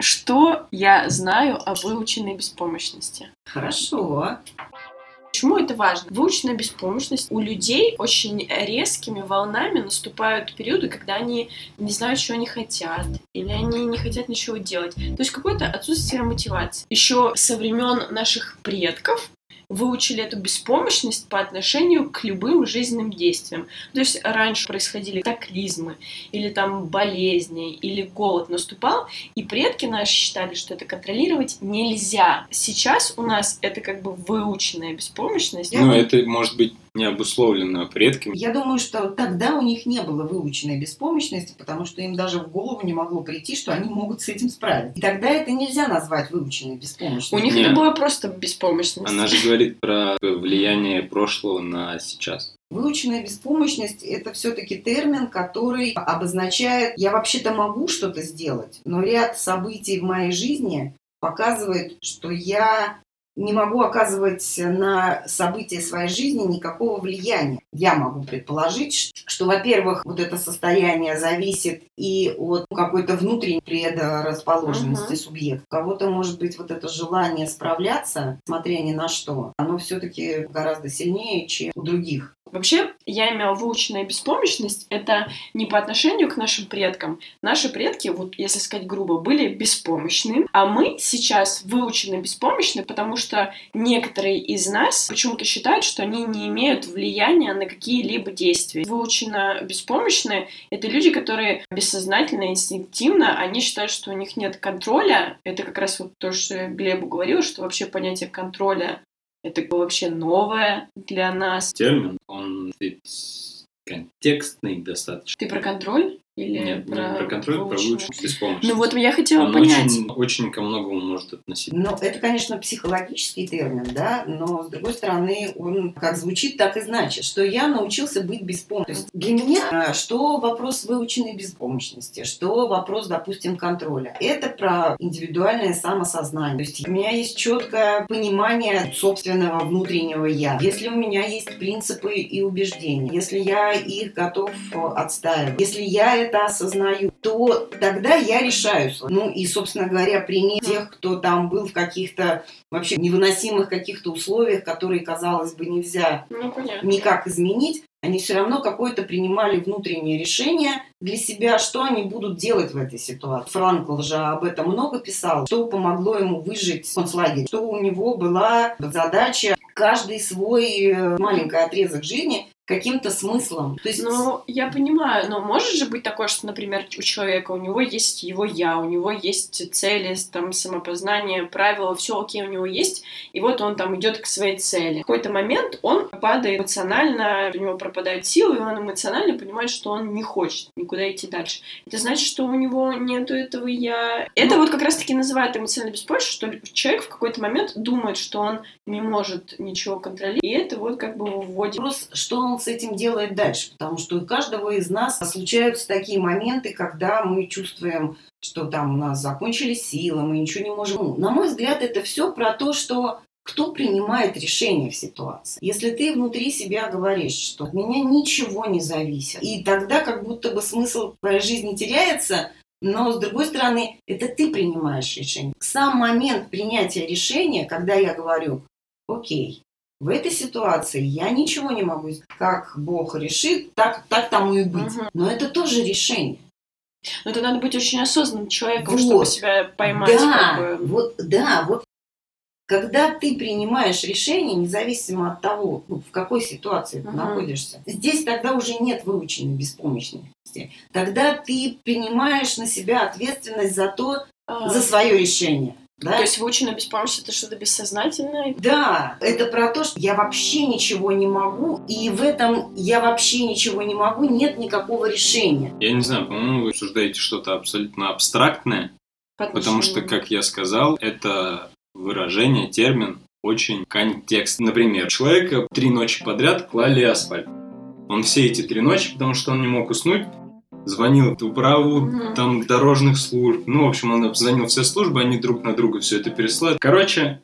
Что я знаю о выученной беспомощности? Хорошо. Почему это важно? Выученная беспомощность у людей очень резкими волнами наступают периоды, когда они не знают, чего они хотят, или они не хотят ничего делать. То есть какое-то отсутствие мотивации. Еще со времен наших предков выучили эту беспомощность по отношению к любым жизненным действиям. То есть раньше происходили катаклизмы, или там болезни, или голод наступал, и предки наши считали, что это контролировать нельзя. Сейчас у нас это как бы выученная беспомощность. Ну, это может быть не обусловлено предками. Я думаю, что тогда у них не было выученной беспомощности, потому что им даже в голову не могло прийти, что они могут с этим справиться. И тогда это нельзя назвать выученной беспомощностью. У них Нет. это была просто беспомощность. Она же говорит про влияние прошлого на сейчас. Выученная беспомощность – это все-таки термин, который обозначает, я вообще-то могу что-то сделать, но ряд событий в моей жизни показывает, что я не могу оказывать на события своей жизни никакого влияния. Я могу предположить, что, во-первых, вот это состояние зависит и от какой-то внутренней предрасположенности Мгм. субъекта. У кого-то может быть вот это желание справляться, смотря ни на что, оно все-таки гораздо сильнее, чем у других. Вообще, я имела выученная беспомощность, это не по отношению к нашим предкам. Наши предки, вот если сказать грубо, были беспомощны, а мы сейчас выучены беспомощны, потому что некоторые из нас почему-то считают, что они не имеют влияния на какие-либо действия. Выучено беспомощные — это люди, которые бессознательно, инстинктивно, они считают, что у них нет контроля. Это как раз вот то, что я Глебу говорила, что вообще понятие контроля это вообще новое для нас. Термин, он ведь контекстный достаточно. Ты про контроль? Или Нет, не про контроль, про выученность? выученность беспомощности. Ну вот я хотела он понять. очень, очень ко многому может относиться. Ну, это, конечно, психологический термин, да, но, с другой стороны, он как звучит, так и значит, что я научился быть беспомощным. Для меня а, что вопрос выученной беспомощности, что вопрос, допустим, контроля. Это про индивидуальное самосознание. То есть у меня есть четкое понимание собственного внутреннего «я». Если у меня есть принципы и убеждения, если я их готов отстаивать, если я это осознаю, то тогда я решаюсь. Ну и, собственно говоря, пример тех, кто там был в каких-то вообще невыносимых каких-то условиях, которые, казалось бы, нельзя Ну, понятно. никак изменить, они все равно какое-то принимали внутреннее решение для себя, что они будут делать в этой ситуации. Франкл же об этом много писал, что помогло ему выжить в концлагере, что у него была задача каждый свой э, маленький отрезок жизни каким-то смыслом. То есть Ну, я понимаю, но может же быть такое, что, например, у человека, у него есть его я, у него есть цели, там, самопознание, правила, все окей, у него есть, и вот он там идет к своей цели. В какой-то момент он падает эмоционально, у него пропадают силы, и он эмоционально понимает, что он не хочет никуда идти дальше. Это значит, что у него нету этого я. Это вот как раз-таки называют эмоциональной беспомощностью, что человек в какой-то момент думает, что он не может ничего контролировать, и это вот как бы вводит. Вопрос, что он с этим делает дальше, потому что у каждого из нас случаются такие моменты, когда мы чувствуем, что там у нас закончились силы, мы ничего не можем. Ну, на мой взгляд, это все про то, что кто принимает решение в ситуации. Если ты внутри себя говоришь, что от меня ничего не зависит, и тогда как будто бы смысл твоей жизни теряется, но, с другой стороны, это ты принимаешь решение. Сам момент принятия решения, когда я говорю, окей, в этой ситуации я ничего не могу сделать. Как Бог решит, так, так тому и быть. Мгм. Но это тоже решение. Но это надо быть очень осознанным человеком, Вот. чтобы себя поймать. да, как бы. вот, да, вот когда ты принимаешь решение, независимо от того, ну, в какой ситуации ты Мгм. находишься, здесь тогда уже нет выученной беспомощности. Тогда ты принимаешь на себя ответственность за то, А, за свое решение. Да? То есть выученная беспомощность это что-то бессознательное? Да, это про то, что я вообще ничего не могу, и в этом я вообще ничего не могу, нет никакого решения. Я не знаю, по-моему, вы обсуждаете что-то абсолютно абстрактное, по потому что, как я сказал, это выражение, термин очень контекст. Например, человека три ночи подряд клали асфальт. Он все эти три ночи, потому что он не мог уснуть, звонил в управу Мгм. там дорожных служб. Ну, в общем, он обзвонил все службы, они друг на друга все это переслали. Короче,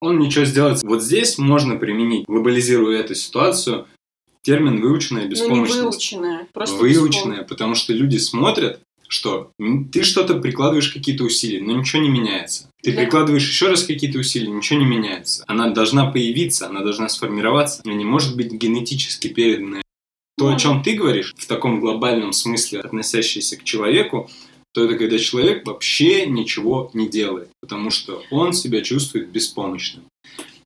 он ничего сделать. Вот здесь можно применить, глобализируя эту ситуацию, термин выученная Ну, не беспомощность. выученная, просто выученная, потому что люди смотрят, что ты что-то прикладываешь какие-то усилия, но ничего не меняется. Ты Да. прикладываешь еще раз какие-то усилия, ничего не меняется. Она должна появиться, она должна сформироваться, она не может быть генетически переданная. То, о Может. чем ты говоришь, в таком глобальном смысле, относящийся к человеку, то это когда человек вообще ничего не делает, потому что он себя чувствует беспомощным.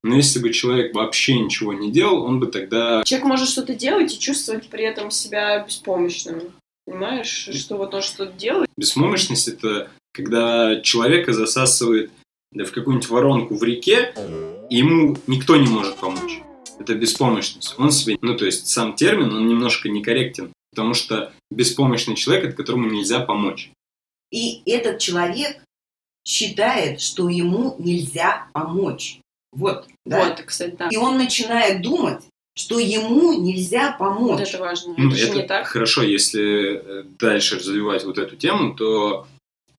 Но если бы человек вообще ничего не делал, он бы тогда Человек может что-то делать и чувствовать при этом себя беспомощным. Понимаешь, что вот он что-то делает. Беспомощность это когда человека засасывает да, в какую-нибудь воронку в реке, и ему никто не может помочь. Это беспомощность. Он себе, ну то есть сам термин, он немножко некорректен, потому что беспомощный человек, это которому нельзя помочь. И этот человек считает, что ему нельзя помочь. Вот, да. Вот, кстати, да. И он начинает думать, что ему нельзя Вот помочь. это важно. Ну, это же это не так. хорошо, если э, дальше развивать вот эту тему, то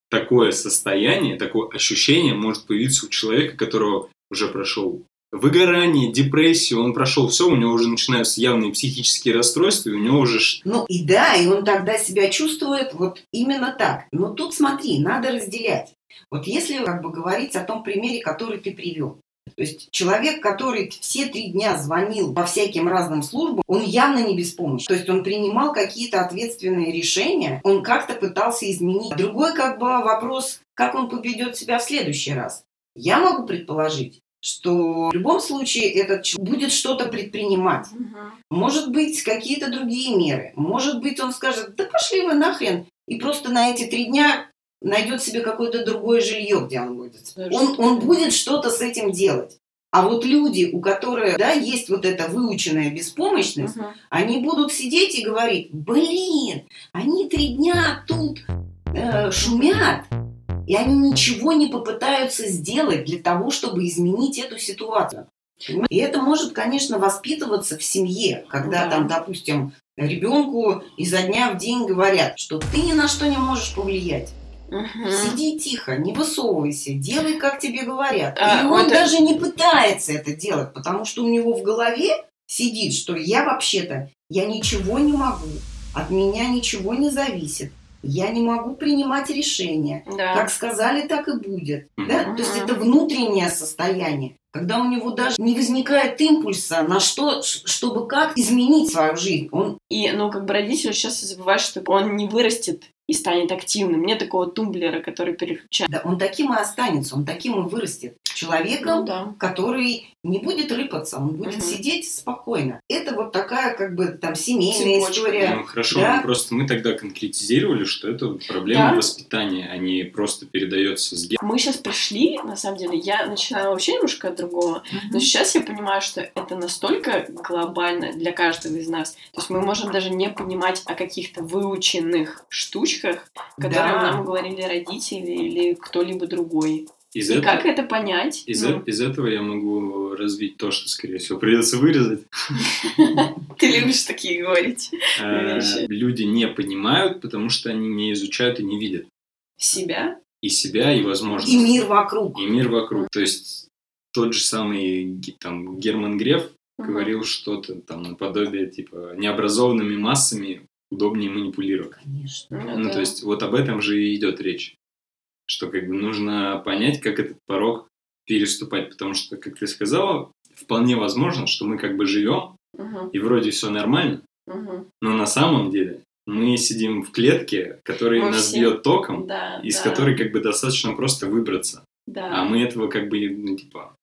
такое состояние, такое ощущение может появиться у человека, которого уже прошел выгорание, депрессию, он прошел все, у него уже начинаются явные психические расстройства, и у него уже Ну и да, и он тогда себя чувствует вот именно так. Но тут смотри, надо разделять. Вот если как бы говорить о том примере, который ты привел. То есть человек, который все три дня звонил по всяким разным службам, он явно не беспомощен. То есть он принимал какие-то ответственные решения, он как-то пытался изменить. Другой как бы вопрос, как он поведет себя в следующий раз. Я могу предположить, что в любом случае этот человек будет что-то предпринимать. Мгм. Может быть, какие-то другие меры. Может быть, он скажет, да пошли вы нахрен. И просто на эти три дня найдет себе какое-то другое жилье, где он будет. Да, Он, что он будет что-то с этим делать. А вот люди, у которых да, есть вот эта выученная беспомощность, Мгм. они будут сидеть и говорить, блин, они три дня тут э, шумят, и они ничего не попытаются сделать для того, чтобы изменить эту ситуацию. И это может, конечно, воспитываться в семье, когда Да. там, допустим, ребенку изо дня в день говорят, что ты ни на что не можешь повлиять. Мгм. Сиди тихо, не высовывайся, делай, как тебе говорят. А, и он это- даже не пытается это делать, потому что у него в голове сидит, что я вообще-то, я ничего не могу, от меня ничего не зависит, я не могу принимать решения. Да. Как сказали, так и будет. Да? То есть это внутреннее состояние, когда у него даже не возникает импульса на что, чтобы как изменить свою жизнь. Он И, ну, как бы родители сейчас забывают, что он не вырастет и станет активным. Нет такого тумблера, который переключает. да, он таким и останется, он таким и вырастет. Человеком, Ну да. который не будет рыпаться, он будет Мгм. сидеть спокойно. Это вот такая как бы там семейная Цепочка. история. Ну, хорошо, Да. ну, просто мы тогда конкретизировали, что это проблема Да. воспитания, а не просто передается с ген. Мы сейчас пришли, на самом деле, я начинала вообще немножко от другого, но сейчас я понимаю, что это настолько глобально для каждого из нас. То есть мы можем даже не понимать о каких-то выученных штучках, которые Да. нам говорили родители или кто-либо другой. Из, И этого, как это понять? из, Ну, э- из этого я могу развить то, что, скорее всего, придется вырезать. ты любишь такие говорить. Э, Вещи. Люди не понимают, потому что они не изучают и не видят Себя? и себя, и возможности. И мир вокруг. И мир вокруг. То есть тот же самый там, Герман Греф Мгм. говорил что-то там наподобие, типа, необразованными массами удобнее манипулировать. Конечно. Ну, Ну, да. то есть вот об этом же и идет речь. Что как бы нужно понять, как этот порог переступать. Потому что, как ты сказала, вполне возможно, что мы как бы живем, Мгм, и вроде все нормально, мгм. но на самом деле мы сидим в клетке, которая Мы нас все- бьет током, Да, из да, которой как бы достаточно просто выбраться. да. А мы этого как бы, ну, типа,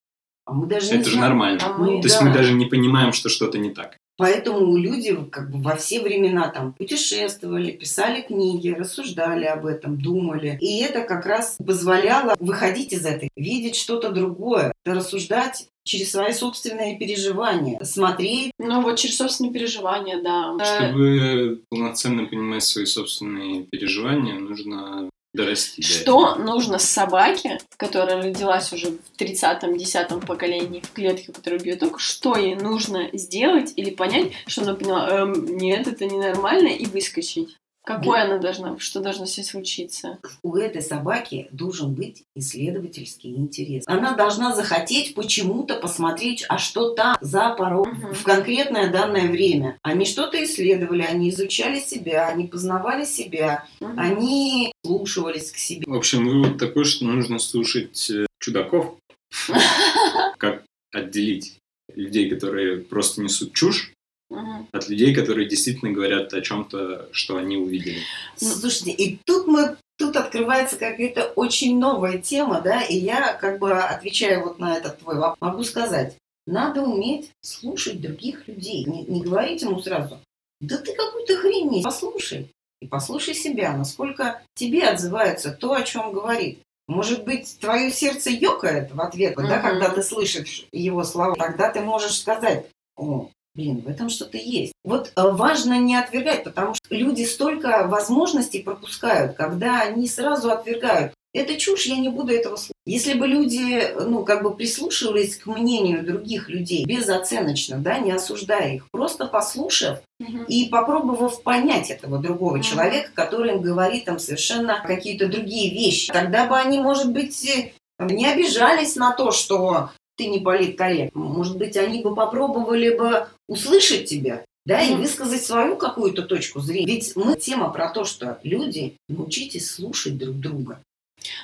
А мы даже не это же знаем. нормально. А мы- То есть да. мы даже не понимаем, что что-то не так. Поэтому люди как бы во все времена там путешествовали, писали книги, рассуждали об этом, думали. И это как раз позволяло выходить из этой, видеть что-то другое, рассуждать через свои собственные переживания, смотреть. Ну, вот через собственные переживания, да. Чтобы полноценно понимать свои собственные переживания, нужно дорасти до этого. Что нужно собаке, которая родилась уже в 30-10 поколении в клетке, которая бьет ток, что ей нужно сделать или понять, что она поняла, «Эм, нет, это ненормально, и выскочить? Какой она должна, что должно с ней случиться? У этой собаки должен быть исследовательский интерес. Она должна захотеть почему-то посмотреть, а что там за порог Мгм. в конкретное данное время. Они что-то исследовали, они изучали себя, они познавали себя, Мгм. они слушались к себе. В общем, вывод такой, что нужно слушать э, чудаков. Как отделить людей, которые просто несут чушь, Мгм. от людей, которые действительно говорят о чем-то, что они увидели. Ну, Слушайте, и тут мы тут открывается какая-то очень новая тема, да, и я как бы отвечаю вот на этот твой вопрос, могу сказать, надо уметь слушать других людей, не, не говорить ему сразу, да ты какую-то хрень несешь». послушай, и послушай себя, насколько тебе отзывается то, о чем говорит. Может быть, твое сердце ёкает в ответ, да, Мгм. когда ты слышишь его слова, тогда ты можешь сказать, о, Блин, в этом что-то есть. Вот э, важно не отвергать, потому что люди столько возможностей пропускают, когда они сразу отвергают. Это чушь, я не буду этого слушать. Если бы люди, ну, как бы прислушивались к мнению других людей безоценочно, да, не осуждая их, просто послушав Мгм. и попробовав понять этого другого Мгм. человека, который им говорит там совершенно какие-то другие вещи, тогда бы они, может быть, э, не обижались на то, что ты не политкорректно. Может быть, они бы попробовали бы услышать тебя, да, и высказать свою какую-то точку зрения. Ведь мы тема про то, что люди, научитесь слушать друг друга.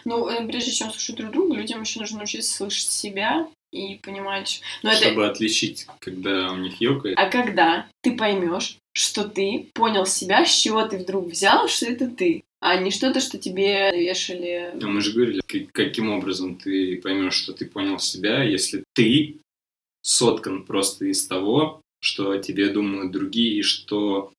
Ну, э, прежде чем слушать друг друга, людям еще нужно научиться слышать себя и понимать... Ну, это... Чтобы отличить, когда у них ёкает. А когда ты поймешь, что ты понял себя, с чего ты вдруг взял, что это ты, а не что-то, что тебе вешали... А мы же говорили, каким образом ты поймешь, что ты понял себя, если ты соткан просто из того, что о тебе думают другие, и что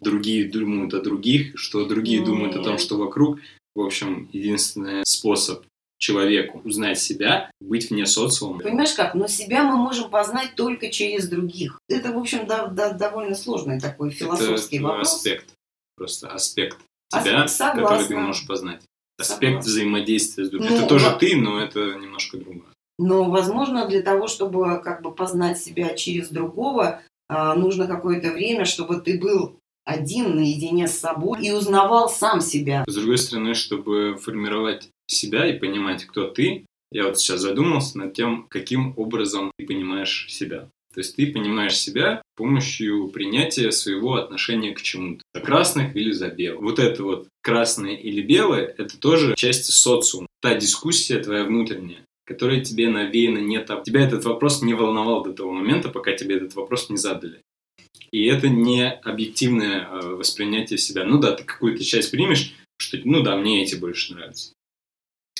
другие думают о других, что другие думают о том, что вокруг. В общем, единственный способ человеку узнать себя, быть вне социума. Понимаешь как? Но себя мы можем познать только через других. Это, в общем, да- да- довольно сложный такой философский Это вопрос. аспект. Просто аспект Ас- тебя, согласна. который ты можешь познать. Аспект Согласна. взаимодействия с другим. Ну, это тоже ты, но это немножко другое. Но, возможно, для того, чтобы как бы познать себя через другого, а, нужно какое-то время, чтобы ты был один наедине с собой и узнавал сам себя. С другой стороны, чтобы формировать себя и понимать, кто ты, я вот сейчас задумался над тем, каким образом ты понимаешь себя. То есть ты понимаешь себя с помощью принятия своего отношения к чему-то. За красных или за белых. Вот это вот красное или белое, это тоже часть социума. Та дискуссия твоя внутренняя, которая тебе навеяна не так. Тебя этот вопрос не волновал до того момента, пока тебе этот вопрос не задали. И это не объективное э, воспринятие себя. Ну да, ты какую-то часть примешь, что, ну да, мне эти больше нравятся.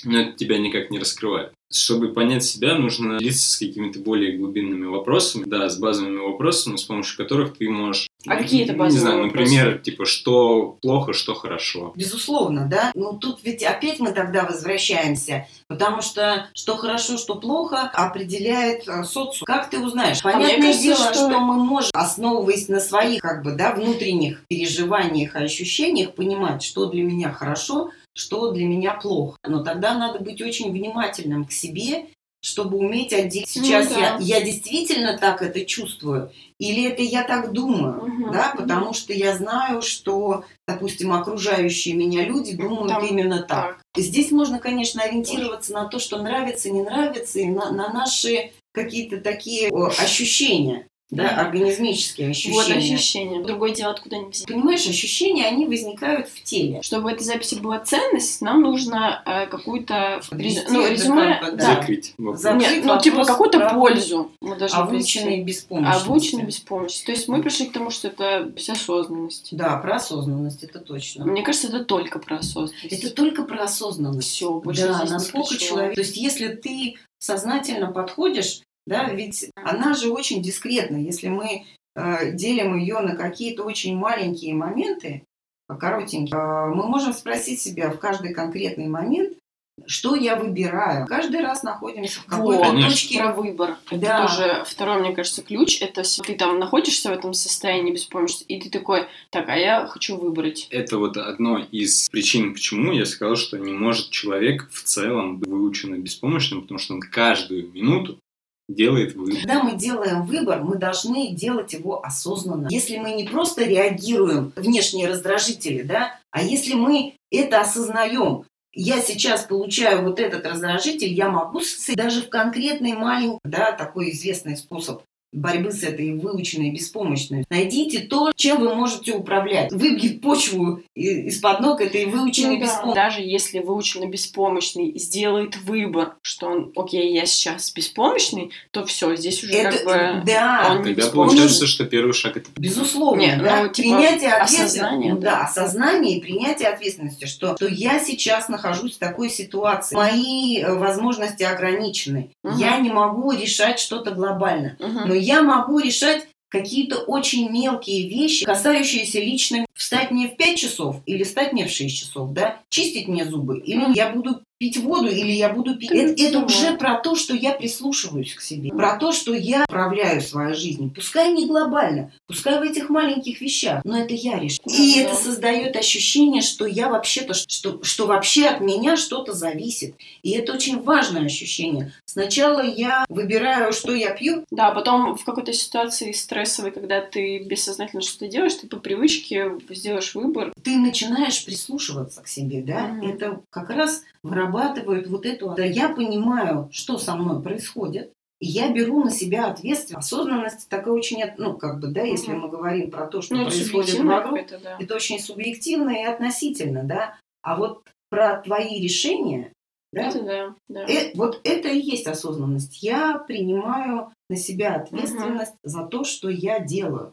Но это тебя никак не раскрывает. Чтобы понять себя, нужно литься с какими-то более глубинными вопросами, да, с базовыми вопросами, с помощью которых ты можешь... А какие это Не базовые знаю, вопросы? например, типа, что плохо, что хорошо. Безусловно, да. Ну тут ведь опять мы тогда возвращаемся, потому что что хорошо, что плохо определяет э, социум. Как ты узнаешь? А Понятное кажется, дело, что- что... мы можем, основываясь на своих как бы да внутренних переживаниях и ощущениях, понимать, что для меня хорошо, что для меня плохо. Но тогда надо быть очень внимательным к себе чтобы уметь отделить. Ну Сейчас да. я, я действительно так это чувствую, или это я так думаю, Мгм, да, мгм. потому что я знаю, что, допустим, окружающие меня люди думают Там именно так. Здесь можно, конечно, ориентироваться на то, что нравится, не нравится, и на, на наши какие-то такие ощущения, да, организмические ощущения. Вот ощущение. Другое дело откуда-нибудь взять. Понимаешь, ощущения, они возникают в теле. Чтобы в этой записи была ценность, нам нужно э, какую-то Ввести ну, резюме, как да. Закрыть вопрос. За- Нет, Закрыть ну типа какую-то пользу мы должны Обученные беспомощности. Обученные беспомощность. То есть мы пришли к тому, что это вся осознанность. Да, про осознанность, это точно. Мне кажется, это только про осознанность. Это только про осознанность. все, больше да, насколько человек... То есть, если ты сознательно подходишь, да, ведь она же очень дискретна. Если мы э, делим ее на какие-то очень маленькие моменты, э, коротенькие, э, мы можем спросить себя в каждый конкретный момент, что я выбираю. Каждый раз находимся в какой-то Вот, точке. про выбор. Это Да. тоже второй, мне кажется, ключ. Это ты там находишься в этом состоянии беспомощности, и ты такой, так, а я хочу выбрать. Это вот одно из причин, почему я сказал, что не может человек в целом быть выученно беспомощным, потому что он каждую минуту делает выбор. Когда мы делаем выбор, мы должны делать его осознанно. Если мы не просто реагируем внешние раздражители, да, а если мы это осознаем, я сейчас получаю вот этот раздражитель, я могу даже в конкретный маленький, да, такой известный способ борьбы с этой выученной беспомощностью. Найдите то, чем вы можете управлять. Выбьет почву из-под ног этой выученной ну, да. беспомощности. Даже если выученный беспомощный сделает выбор, что он, окей, я сейчас беспомощный, то все, здесь уже это, как бы да. он Тогда получается, что первый шаг это... Безусловно, Нет, да. Ну, типа, принятие ответственности. Осознание, да. да, осознание и принятие ответственности, что, что я сейчас нахожусь в такой ситуации. Мои э, возможности ограничены. Угу. Я не могу решать что-то глобально. Угу. Но я могу решать какие-то очень мелкие вещи, касающиеся лично встать мне в 5 часов или встать мне в 6 часов, да, чистить мне зубы, или я буду пить воду или я буду пить. Это, это уже про то, что я прислушиваюсь к себе, про то, что я управляю своей жизнью. Пускай не глобально, пускай в этих маленьких вещах, но это я решаю. И это создает ощущение, что я вообще-то, что, что вообще от меня что-то зависит. И это очень важное ощущение. Сначала я выбираю, что я пью. Да, потом в какой-то ситуации стрессовой, когда ты бессознательно что-то делаешь, ты по привычке сделаешь выбор. Ты начинаешь прислушиваться к себе, да? Угу. Это как раз вырабатывают вот эту... Да, я понимаю, что со мной происходит, и я беру на себя ответственность. Осознанность такая очень, ну, как бы, да, если угу. мы говорим про то, что ну, происходит вокруг, это, да. это очень субъективно и относительно, да. А вот про твои решения, да, это да, да. Э, вот это и есть осознанность. Я принимаю на себя ответственность угу. за то, что я делаю.